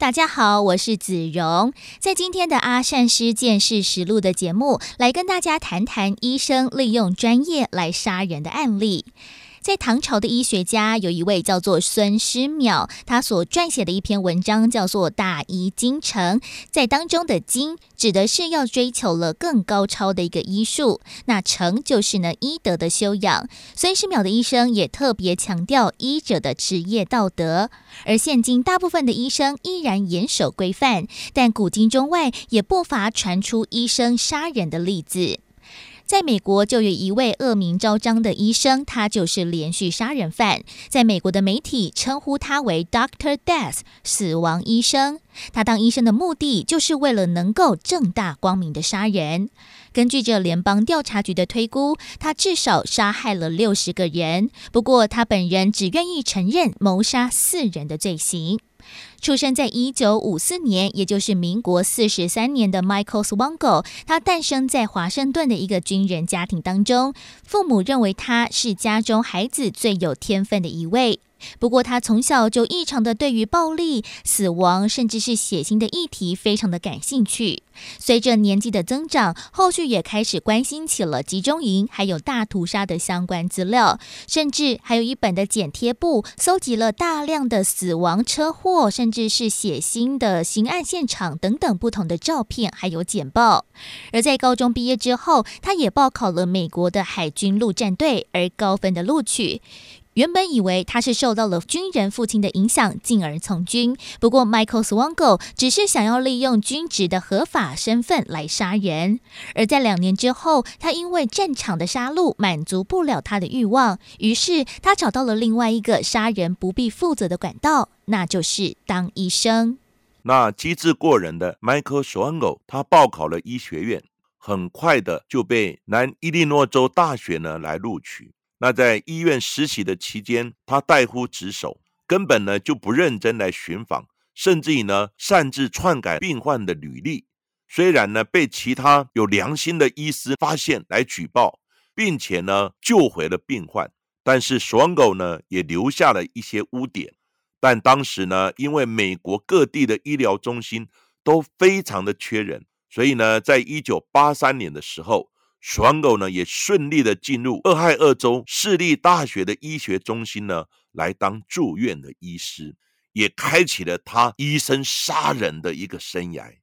大家好，我是子荣，在今天的阿善师见识实录的节目，来跟大家谈谈医生利用专业来杀人的案例。在唐朝的医学家有一位叫做孙师邈，他所撰写的一篇文章叫做《大医精诚》，在当中的“精”指的是要追求了更高超的一个医术，那“诚”就是呢医德的修养。孙师邈的医生也特别强调医者的职业道德，而现今大部分的医生依然严守规范，但古今中外也不乏传出医生杀人的例子。在美国，就有一位恶名昭彰的医生，他就是连续杀人犯。在美国的媒体称呼他为 Doctor Death，死亡医生。他当医生的目的，就是为了能够正大光明的杀人。根据这联邦调查局的推估，他至少杀害了六十个人。不过，他本人只愿意承认谋杀四人的罪行。出生在一九五四年，也就是民国四十三年的 Michael Swango，他诞生在华盛顿的一个军人家庭当中，父母认为他是家中孩子最有天分的一位。不过，他从小就异常的对于暴力、死亡，甚至是血腥的议题非常的感兴趣。随着年纪的增长，后续也开始关心起了集中营还有大屠杀的相关资料，甚至还有一本的剪贴簿，搜集了大量的死亡、车祸，甚至是血腥的刑案现场等等不同的照片，还有简报。而在高中毕业之后，他也报考了美国的海军陆战队，而高分的录取。原本以为他是受到了军人父亲的影响，进而从军。不过，Michael Swango 只是想要利用军职的合法身份来杀人。而在两年之后，他因为战场的杀戮满足不了他的欲望，于是他找到了另外一个杀人不必负责的管道，那就是当医生。那机智过人的 Michael Swango，他报考了医学院，很快的就被南伊利诺州大学呢来录取。那在医院实习的期间，他怠忽职守，根本呢就不认真来巡访，甚至于呢擅自篡改病患的履历。虽然呢被其他有良心的医师发现来举报，并且呢救回了病患，但是爽狗呢也留下了一些污点。但当时呢，因为美国各地的医疗中心都非常的缺人，所以呢，在一九八三年的时候。爽狗呢也顺利的进入俄亥俄州市立大学的医学中心呢，来当住院的医师，也开启了他医生杀人的一个生涯。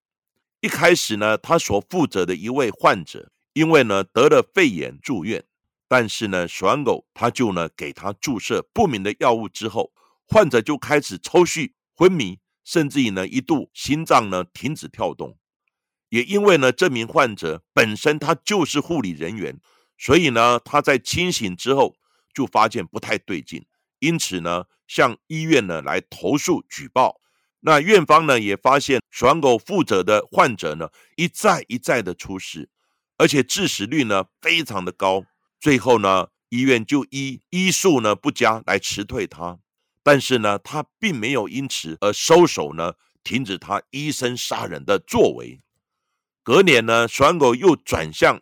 一开始呢，他所负责的一位患者，因为呢得了肺炎住院，但是呢，爽狗他就呢给他注射不明的药物之后，患者就开始抽搐、昏迷，甚至于呢一度心脏呢停止跳动。也因为呢，这名患者本身他就是护理人员，所以呢，他在清醒之后就发现不太对劲，因此呢，向医院呢来投诉举报。那院方呢也发现，爽狗负责的患者呢一再一再的出事，而且致死率呢非常的高。最后呢，医院就医医术呢不佳来辞退他，但是呢，他并没有因此而收手呢，停止他医生杀人的作为。隔年呢，爽狗又转向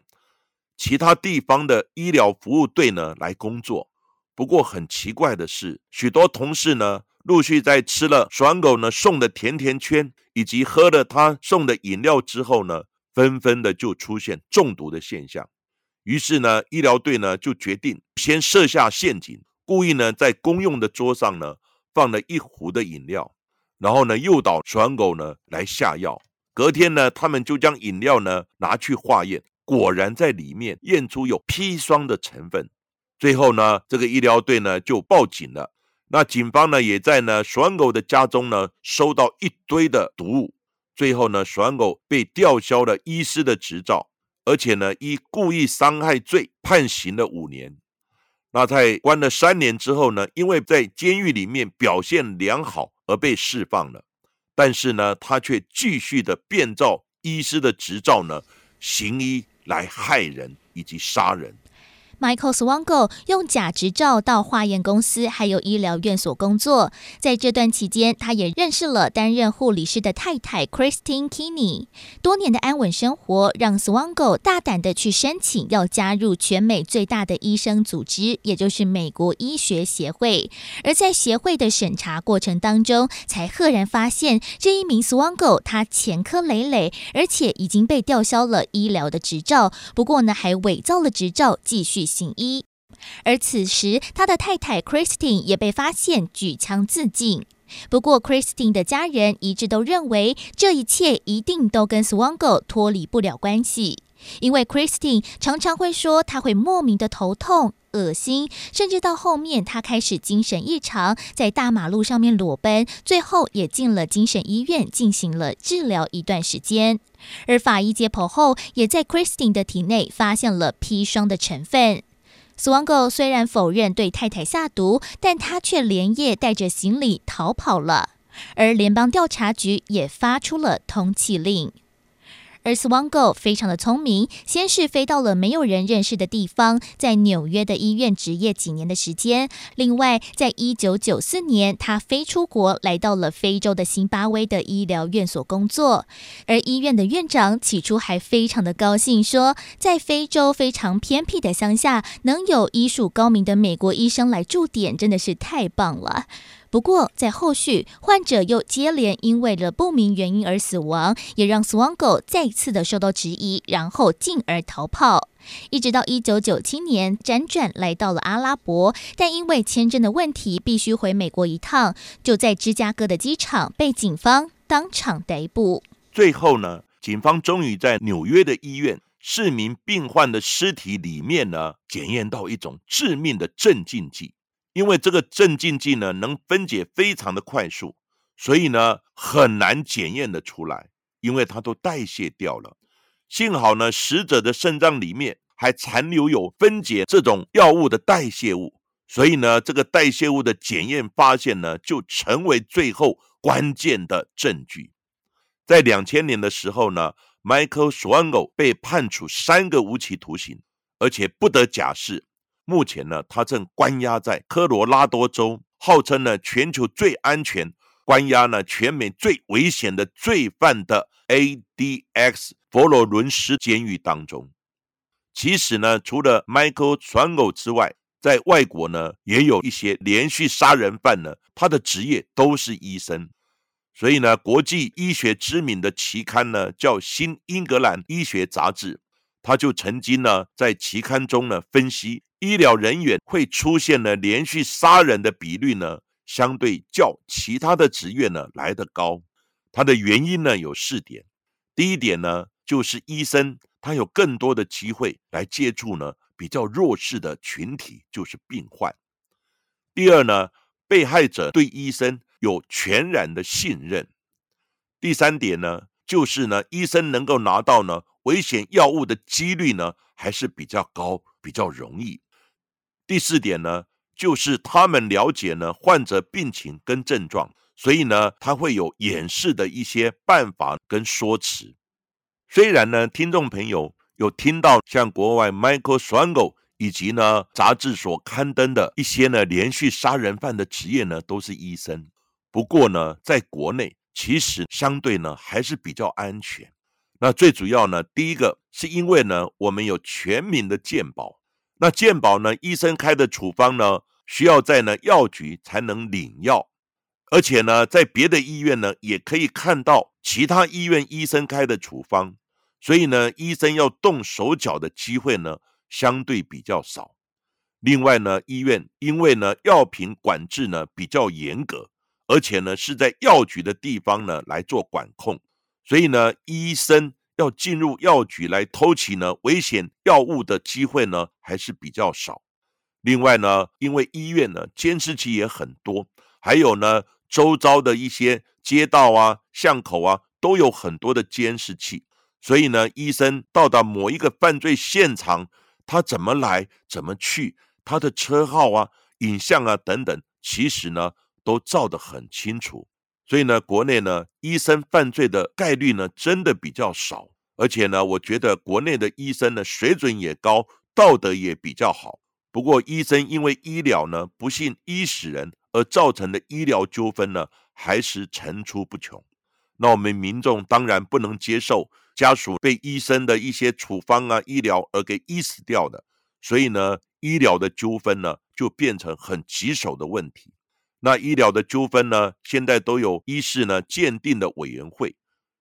其他地方的医疗服务队呢来工作。不过很奇怪的是，许多同事呢陆续在吃了爽狗呢送的甜甜圈以及喝了他送的饮料之后呢，纷纷的就出现中毒的现象。于是呢，医疗队呢就决定先设下陷阱，故意呢在公用的桌上呢放了一壶的饮料，然后呢诱导爽狗呢来下药。隔天呢，他们就将饮料呢拿去化验，果然在里面验出有砒霜的成分。最后呢，这个医疗队呢就报警了。那警方呢也在呢爽狗的家中呢收到一堆的毒物。最后呢，爽狗被吊销了医师的执照，而且呢以故意伤害罪判刑了五年。那在关了三年之后呢，因为在监狱里面表现良好而被释放了。但是呢，他却继续的变造医师的执照呢，行医来害人以及杀人。Michael Swango 用假执照到化验公司还有医疗院所工作，在这段期间，他也认识了担任护理师的太太 Christine Kinney。多年的安稳生活让 Swango 大胆的去申请要加入全美最大的医生组织，也就是美国医学协会。而在协会的审查过程当中，才赫然发现这一名 Swango 他前科累累，而且已经被吊销了医疗的执照。不过呢，还伪造了执照继续。行医，而此时他的太太 Christine 也被发现举枪自尽。不过，Christine 的家人一致都认为这一切一定都跟 Swango 脱离不了关系，因为 Christine 常常会说他会莫名的头痛、恶心，甚至到后面他开始精神异常，在大马路上面裸奔，最后也进了精神医院进行了治疗一段时间。而法医解剖后，也在 Christine 的体内发现了砒霜的成分。死亡狗虽然否认对太太下毒，但他却连夜带着行李逃跑了。而联邦调查局也发出了通缉令。而 Swango 非常的聪明，先是飞到了没有人认识的地方，在纽约的医院执业几年的时间。另外，在一九九四年，他飞出国，来到了非洲的辛巴威的医疗院所工作。而医院的院长起初还非常的高兴，说在非洲非常偏僻的乡下，能有医术高明的美国医生来驻点，真的是太棒了。不过，在后续，患者又接连因为了不明原因而死亡，也让 Swango 再次的受到质疑，然后进而逃跑，一直到一九九七年辗转来到了阿拉伯，但因为签证的问题，必须回美国一趟，就在芝加哥的机场被警方当场逮捕。最后呢，警方终于在纽约的医院四名病患的尸体里面呢，检验到一种致命的镇静剂。因为这个镇静剂呢，能分解非常的快速，所以呢很难检验的出来，因为它都代谢掉了。幸好呢，死者的肾脏里面还残留有分解这种药物的代谢物，所以呢，这个代谢物的检验发现呢，就成为最后关键的证据。在两千年的时候呢，Michael Swango 被判处三个无期徒刑，而且不得假释。目前呢，他正关押在科罗拉多州，号称呢全球最安全、关押呢全美最危险的罪犯的 ADX 佛罗伦斯监狱当中。其实呢，除了 Michael Swango 之外，在外国呢也有一些连续杀人犯呢，他的职业都是医生。所以呢，国际医学知名的期刊呢叫《新英格兰医学杂志》，他就曾经呢在期刊中呢分析。医疗人员会出现呢连续杀人的比率呢，相对较其他的职业呢来得高。它的原因呢有四点。第一点呢，就是医生他有更多的机会来接触呢比较弱势的群体，就是病患。第二呢，被害者对医生有全然的信任。第三点呢，就是呢医生能够拿到呢危险药物的几率呢还是比较高，比较容易。第四点呢，就是他们了解呢患者病情跟症状，所以呢他会有掩饰的一些办法跟说辞。虽然呢听众朋友有听到像国外 Michael Swango 以及呢杂志所刊登的一些呢连续杀人犯的职业呢都是医生，不过呢在国内其实相对呢还是比较安全。那最主要呢，第一个是因为呢我们有全民的健保。那健保呢？医生开的处方呢，需要在呢药局才能领药，而且呢，在别的医院呢，也可以看到其他医院医生开的处方，所以呢，医生要动手脚的机会呢，相对比较少。另外呢，医院因为呢药品管制呢比较严格，而且呢是在药局的地方呢来做管控，所以呢，医生。要进入药局来偷取呢危险药物的机会呢还是比较少。另外呢，因为医院呢监视器也很多，还有呢周遭的一些街道啊、巷口啊都有很多的监视器，所以呢，医生到达某一个犯罪现场，他怎么来、怎么去，他的车号啊、影像啊等等，其实呢都照得很清楚。所以呢，国内呢医生犯罪的概率呢真的比较少，而且呢，我觉得国内的医生呢水准也高，道德也比较好。不过，医生因为医疗呢不幸医死人而造成的医疗纠纷呢，还是层出不穷。那我们民众当然不能接受家属被医生的一些处方啊、医疗而给医死掉的，所以呢，医疗的纠纷呢就变成很棘手的问题。那医疗的纠纷呢，现在都有医师呢鉴定的委员会，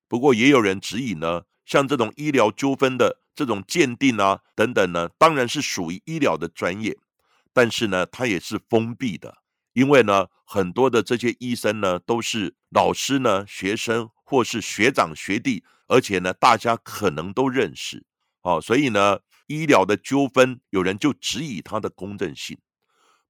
不过也有人质疑呢，像这种医疗纠纷的这种鉴定啊等等呢，当然是属于医疗的专业，但是呢，它也是封闭的。因为呢，很多的这些医生呢，都是老师呢、学生或是学长学弟，而且呢，大家可能都认识，哦，所以呢，医疗的纠纷，有人就质疑它的公正性。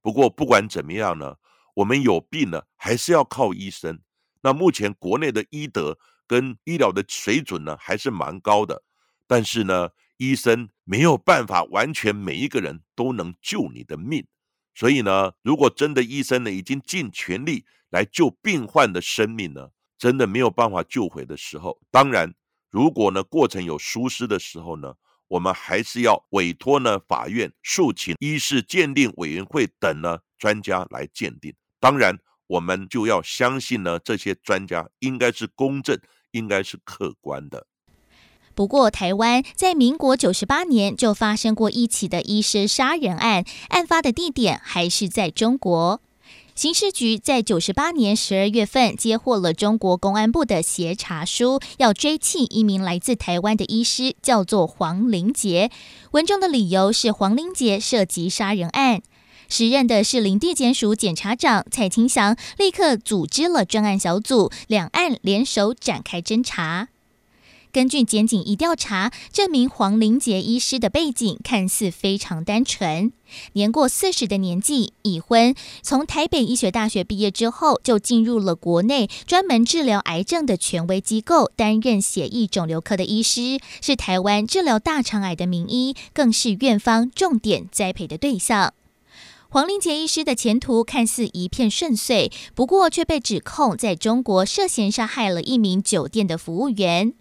不过不管怎么样呢，我们有病呢，还是要靠医生。那目前国内的医德跟医疗的水准呢，还是蛮高的，但是呢，医生没有办法完全每一个人都能救你的命。所以呢，如果真的医生呢已经尽全力来救病患的生命呢，真的没有办法救回的时候，当然，如果呢过程有疏失的时候呢，我们还是要委托呢法院诉请医事鉴定委员会等呢专家来鉴定。当然，我们就要相信呢这些专家应该是公正，应该是客观的。不过，台湾在民国九十八年就发生过一起的医师杀人案，案发的地点还是在中国。刑事局在九十八年十二月份接获了中国公安部的协查书，要追缉一名来自台湾的医师，叫做黄林杰。文中的理由是黄林杰涉及杀人案。时任的是林地检署检察长蔡清祥，立刻组织了专案小组，两岸联手展开侦查。根据检警一调查，这名黄林杰医师的背景看似非常单纯，年过四十的年纪，已婚，从台北医学大学毕业之后，就进入了国内专门治疗癌症的权威机构，担任血液肿瘤科的医师，是台湾治疗大肠癌的名医，更是院方重点栽培的对象。黄林杰医师的前途看似一片顺遂，不过却被指控在中国涉嫌杀害了一名酒店的服务员。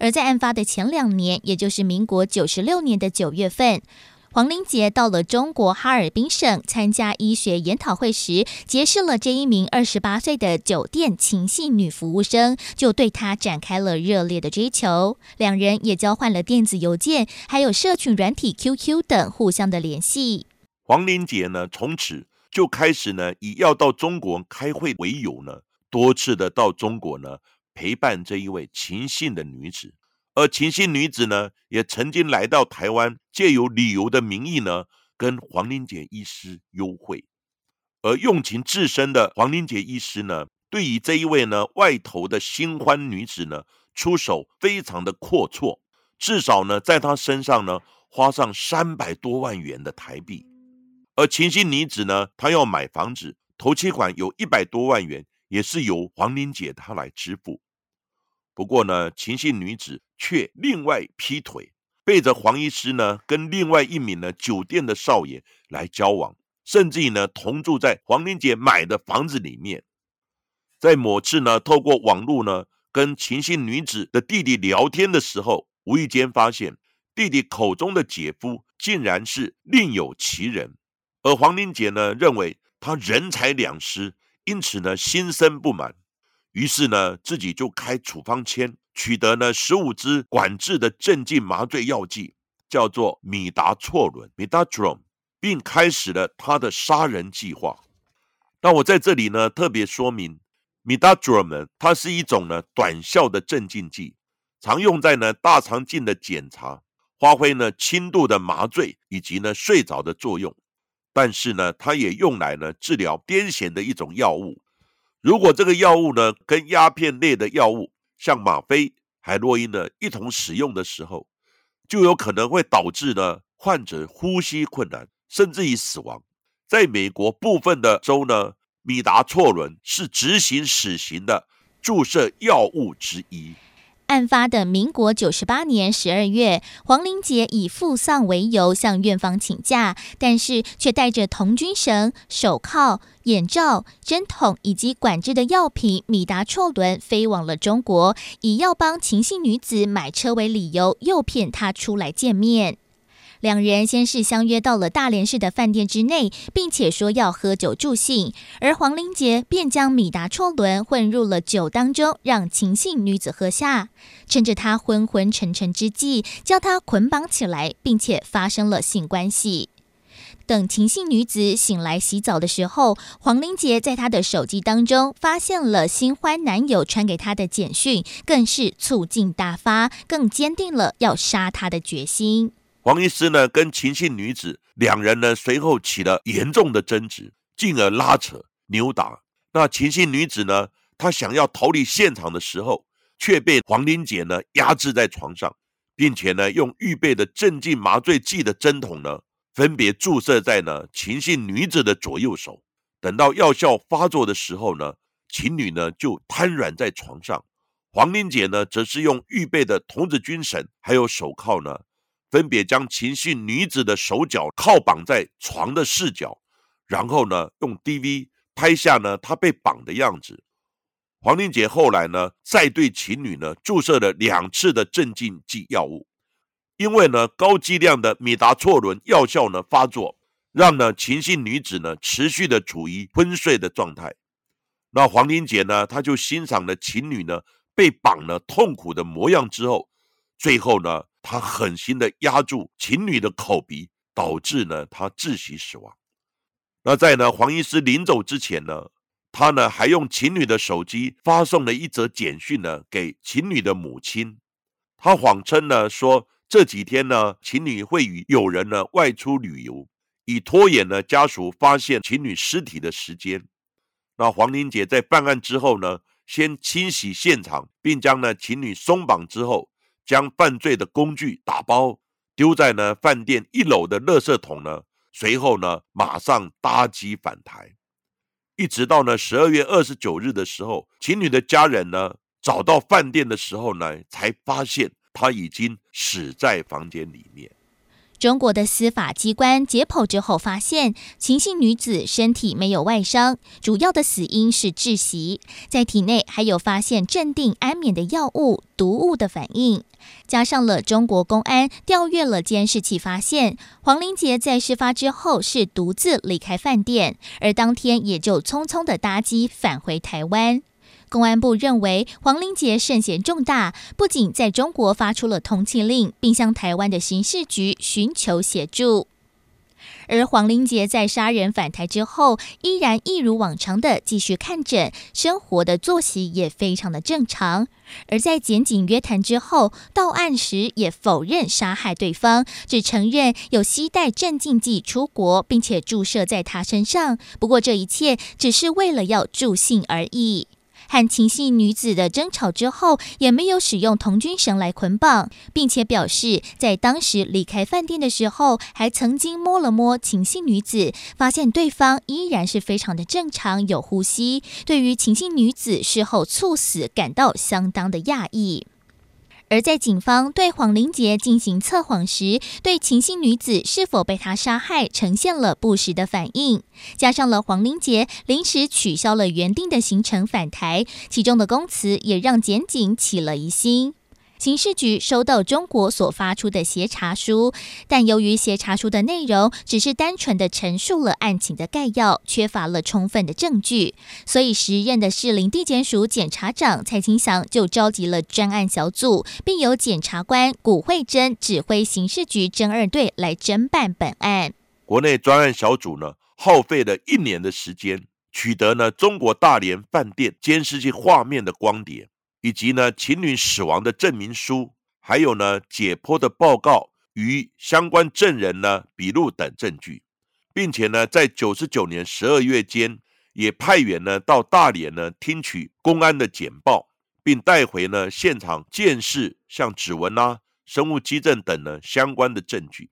而在案发的前两年，也就是民国九十六年的九月份，黄林杰到了中国哈尔滨省参加医学研讨会时，结识了这一名二十八岁的酒店情系女服务生，就对她展开了热烈的追求。两人也交换了电子邮件，还有社群软体 QQ 等互相的联系。黄玲杰呢，从此就开始呢，以要到中国开会为由呢，多次的到中国呢陪伴这一位秦姓的女子，而秦姓女子呢，也曾经来到台湾，借由旅游的名义呢，跟黄玲杰医师幽会，而用情至深的黄玲杰医师呢，对于这一位呢外头的新欢女子呢，出手非常的阔绰，至少呢，在她身上呢，花上三百多万元的台币。而秦姓女子呢，她要买房子，头期款有一百多万元，也是由黄玲姐她来支付。不过呢，秦姓女子却另外劈腿，背着黄医师呢，跟另外一名呢酒店的少爷来交往，甚至于呢同住在黄玲姐买的房子里面。在某次呢，透过网络呢，跟秦姓女子的弟弟聊天的时候，无意间发现弟弟口中的姐夫竟然是另有其人。而黄玲姐呢，认为他人财两失，因此呢心生不满，于是呢自己就开处方签，取得呢十五支管制的镇静麻醉药剂，叫做米达唑仑 （Midodrone），并开始了他的杀人计划。那我在这里呢特别说明，米达 r o n 它是一种呢短效的镇静剂，常用在呢大肠镜的检查，发挥呢轻度的麻醉以及呢睡着的作用。但是呢，它也用来呢治疗癫痫的一种药物。如果这个药物呢跟鸦片类的药物，像吗啡、海洛因呢一同使用的时候，就有可能会导致呢患者呼吸困难，甚至于死亡。在美国部分的州呢，米达唑仑是执行死刑的注射药物之一。案发的民国九十八年十二月，黄玲杰以父丧为由向院方请假，但是却带着童军绳、手铐、眼罩、针筒以及管制的药品米达唑仑飞往了中国，以要帮情姓女子买车为理由，诱骗她出来见面。两人先是相约到了大连市的饭店之内，并且说要喝酒助兴，而黄玲杰便将米达唑仑混入了酒当中，让秦姓女子喝下，趁着她昏昏沉沉之际，将她捆绑起来，并且发生了性关系。等秦姓女子醒来洗澡的时候，黄玲杰在她的手机当中发现了新欢男友传给她的简讯，更是醋劲大发，更坚定了要杀她的决心。黄医师呢，跟秦姓女子两人呢，随后起了严重的争执，进而拉扯、扭打。那秦姓女子呢，她想要逃离现场的时候，却被黄玲姐呢压制在床上，并且呢，用预备的镇静麻醉剂的针筒呢，分别注射在呢秦姓女子的左右手。等到药效发作的时候呢，秦女呢就瘫软在床上，黄玲姐呢，则是用预备的童子军绳还有手铐呢。分别将秦姓女子的手脚铐绑在床的四角，然后呢，用 DV 拍下呢她被绑的样子。黄玲姐后来呢，再对情女呢注射了两次的镇静剂药物，因为呢高剂量的米达唑仑药效呢发作，让呢秦姓女子呢持续的处于昏睡的状态。那黄玲姐呢，她就欣赏了情女呢被绑了痛苦的模样之后，最后呢。他狠心的压住秦女的口鼻，导致呢他窒息死亡。那在呢黄医师临走之前呢，他呢还用秦女的手机发送了一则简讯呢给秦女的母亲。他谎称呢说这几天呢秦女会与友人呢外出旅游，以拖延呢家属发现秦女尸体的时间。那黄玲姐在办案之后呢，先清洗现场，并将呢秦女松绑之后。将犯罪的工具打包丢在呢饭店一楼的垃圾桶呢，随后呢马上搭机返台，一直到呢十二月二十九日的时候，情侣的家人呢找到饭店的时候呢，才发现他已经死在房间里面。中国的司法机关解剖之后发现，秦姓女子身体没有外伤，主要的死因是窒息，在体内还有发现镇定安眠的药物毒物的反应，加上了中国公安调阅了监视器，发现黄玲杰在事发之后是独自离开饭店，而当天也就匆匆的搭机返回台湾。公安部认为黄玲杰涉嫌重大，不仅在中国发出了通缉令，并向台湾的刑事局寻求协助。而黄玲杰在杀人返台之后，依然一如往常的继续看诊，生活的作息也非常的正常。而在检警约谈之后，到案时也否认杀害对方，只承认有携带镇静剂出国，并且注射在他身上。不过这一切只是为了要助兴而已。和秦姓女子的争吵之后，也没有使用童军绳来捆绑，并且表示在当时离开饭店的时候，还曾经摸了摸秦姓女子，发现对方依然是非常的正常，有呼吸。对于秦姓女子事后猝死，感到相当的讶异。而在警方对黄玲杰进行测谎时，对秦姓女子是否被他杀害呈现了不实的反应，加上了黄玲杰临时取消了原定的行程返台，其中的供词也让检警起了疑心。刑事局收到中国所发出的协查书，但由于协查书的内容只是单纯的陈述了案情的概要，缺乏了充分的证据，所以时任的士林地检署检察长蔡清祥就召集了专案小组，并由检察官古慧珍指挥刑事局侦二队来侦办本案。国内专案小组呢，耗费了一年的时间，取得呢中国大连饭店监视器画面的光碟。以及呢，情侣死亡的证明书，还有呢，解剖的报告与相关证人呢笔录等证据，并且呢，在九十九年十二月间，也派员呢到大连呢听取公安的简报，并带回呢现场见识，像指纹啊、生物基证等呢相关的证据，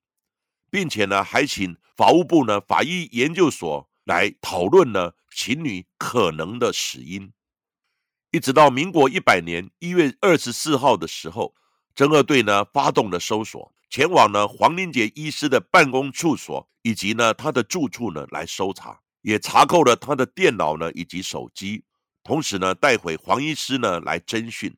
并且呢，还请法务部呢法医研究所来讨论呢情侣可能的死因。一直到民国一百年一月二十四号的时候，侦二队呢发动了搜索，前往呢黄林杰医师的办公处所以及呢他的住处呢来搜查，也查扣了他的电脑呢以及手机，同时呢带回黄医师呢来侦讯。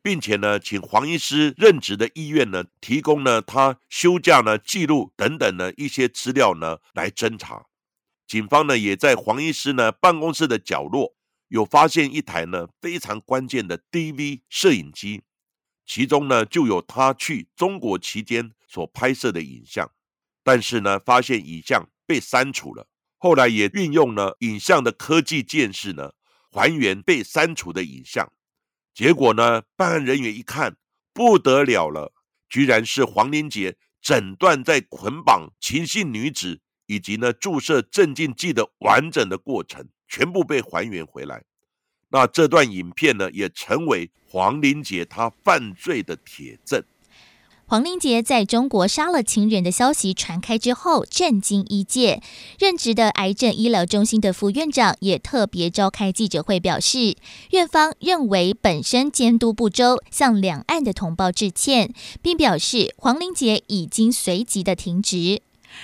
并且呢，请黄医师任职的医院呢，提供呢他休假呢记录等等呢一些资料呢来侦查。警方呢也在黄医师呢办公室的角落有发现一台呢非常关键的 DV 摄影机，其中呢就有他去中国期间所拍摄的影像。但是呢，发现影像被删除了。后来也运用了影像的科技鉴识呢，还原被删除的影像。结果呢？办案人员一看，不得了了，居然是黄林杰诊断在捆绑秦姓女子以及呢注射镇静剂的完整的过程，全部被还原回来。那这段影片呢，也成为黄林杰他犯罪的铁证。黄林杰在中国杀了情人的消息传开之后，震惊医界。任职的癌症医疗中心的副院长也特别召开记者会，表示院方认为本身监督不周，向两岸的同胞致歉，并表示黄林杰已经随即的停职。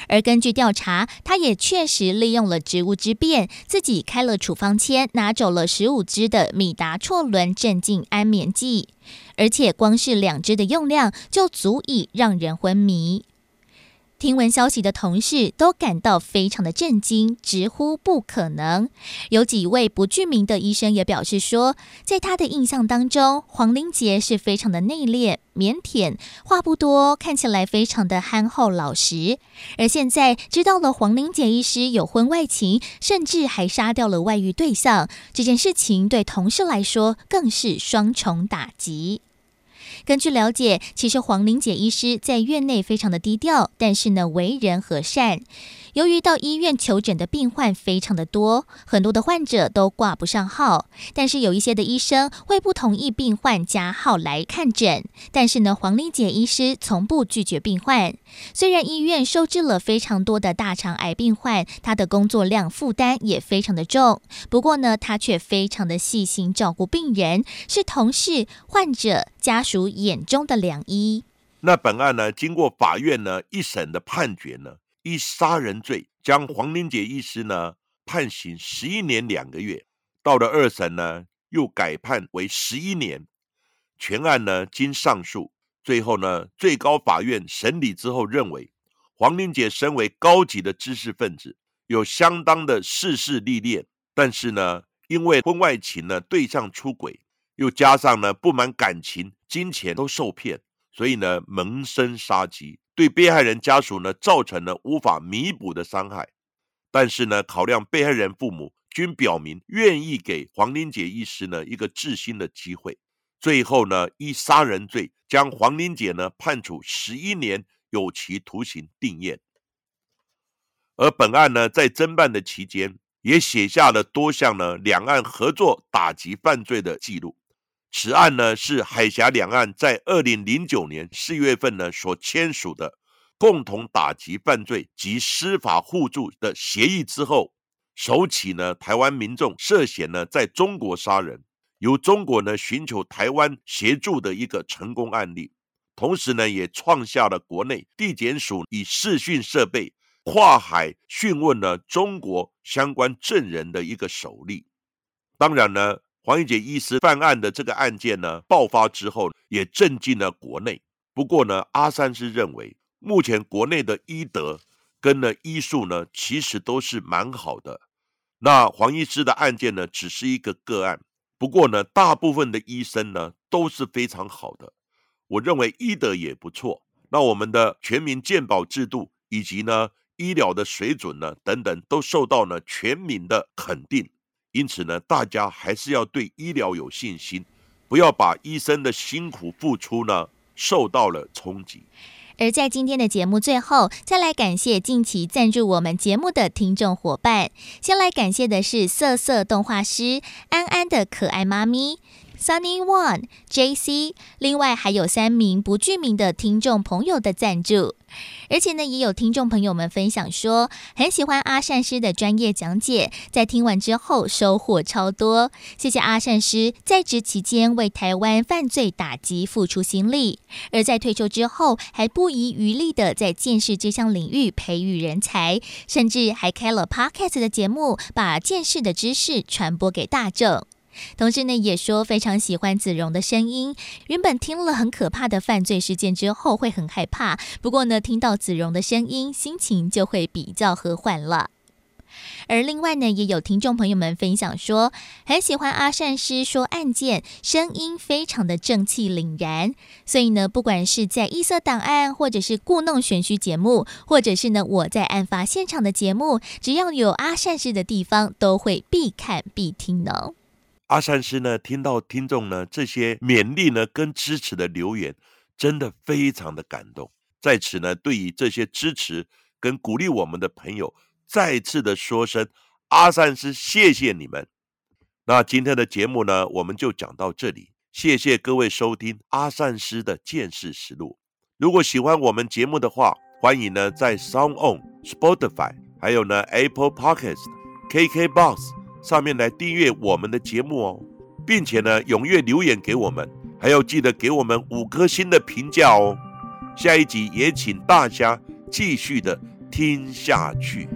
而根据调查，他也确实利用了职务之便，自己开了处方签，拿走了十五支的米达唑仑镇静安眠剂，而且光是两支的用量就足以让人昏迷。听闻消息的同事都感到非常的震惊，直呼不可能。有几位不具名的医生也表示说，在他的印象当中，黄玲杰是非常的内敛、腼腆，话不多，看起来非常的憨厚老实。而现在知道了黄玲杰医师有婚外情，甚至还杀掉了外遇对象，这件事情对同事来说更是双重打击。根据了解，其实黄玲姐医师在院内非常的低调，但是呢，为人和善。由于到医院求诊的病患非常的多，很多的患者都挂不上号，但是有一些的医生会不同意病患加号来看诊。但是呢，黄玲姐医师从不拒绝病患。虽然医院收治了非常多的大肠癌病患，她的工作量负担也非常的重，不过呢，她却非常的细心照顾病人，是同事、患者家属眼中的良医。那本案呢，经过法院呢一审的判决呢。以杀人罪将黄玲杰医师呢判刑十一年两个月，到了二审呢又改判为十一年。全案呢经上诉，最后呢最高法院审理之后认为，黄玲杰身为高级的知识分子，有相当的世事历练，但是呢因为婚外情呢对象出轨，又加上呢不满感情、金钱都受骗，所以呢萌生杀机。对被害人家属呢，造成了无法弥补的伤害。但是呢，考量被害人父母均表明愿意给黄玲姐医师呢一个治心的机会，最后呢，以杀人罪将黄玲姐呢判处十一年有期徒刑定验。而本案呢，在侦办的期间，也写下了多项呢两岸合作打击犯罪的记录。此案呢是海峡两岸在二零零九年四月份呢所签署的共同打击犯罪及司法互助的协议之后，首起呢台湾民众涉嫌呢在中国杀人，由中国呢寻求台湾协助的一个成功案例，同时呢也创下了国内地检署以视讯设备跨海讯问了中国相关证人的一个首例。当然呢。黄玉姐医师犯案的这个案件呢，爆发之后也震惊了国内。不过呢，阿三是认为，目前国内的医德跟呢医术呢，其实都是蛮好的。那黄医师的案件呢，只是一个个案。不过呢，大部分的医生呢，都是非常好的。我认为医德也不错。那我们的全民健保制度以及呢医疗的水准呢，等等，都受到了全民的肯定。因此呢，大家还是要对医疗有信心，不要把医生的辛苦付出呢受到了冲击。而在今天的节目最后，再来感谢近期赞助我们节目的听众伙伴。先来感谢的是瑟瑟动画师安安的可爱妈咪 Sunny One J C，另外还有三名不具名的听众朋友的赞助。而且呢，也有听众朋友们分享说，很喜欢阿善师的专业讲解，在听完之后收获超多。谢谢阿善师在职期间为台湾犯罪打击付出心力，而在退休之后还不遗余力的在见识这项领域培育人才，甚至还开了 podcast 的节目，把见识的知识传播给大众。同时呢，也说非常喜欢子荣的声音。原本听了很可怕的犯罪事件之后会很害怕，不过呢，听到子荣的声音，心情就会比较和缓了。而另外呢，也有听众朋友们分享说，很喜欢阿善师说案件，声音非常的正气凛然。所以呢，不管是在异色档案，或者是故弄玄虚节目，或者是呢我在案发现场的节目，只要有阿善师的地方，都会必看必听呢。阿善师呢，听到听众呢这些勉励呢跟支持的留言，真的非常的感动。在此呢，对于这些支持跟鼓励我们的朋友，再次的说声阿善师，谢谢你们。那今天的节目呢，我们就讲到这里，谢谢各位收听阿善师的见识实录。如果喜欢我们节目的话，欢迎呢在 Sound On、Spotify，还有呢 Apple Podcast、KK Box。上面来订阅我们的节目哦，并且呢，踊跃留言给我们，还要记得给我们五颗星的评价哦。下一集也请大家继续的听下去。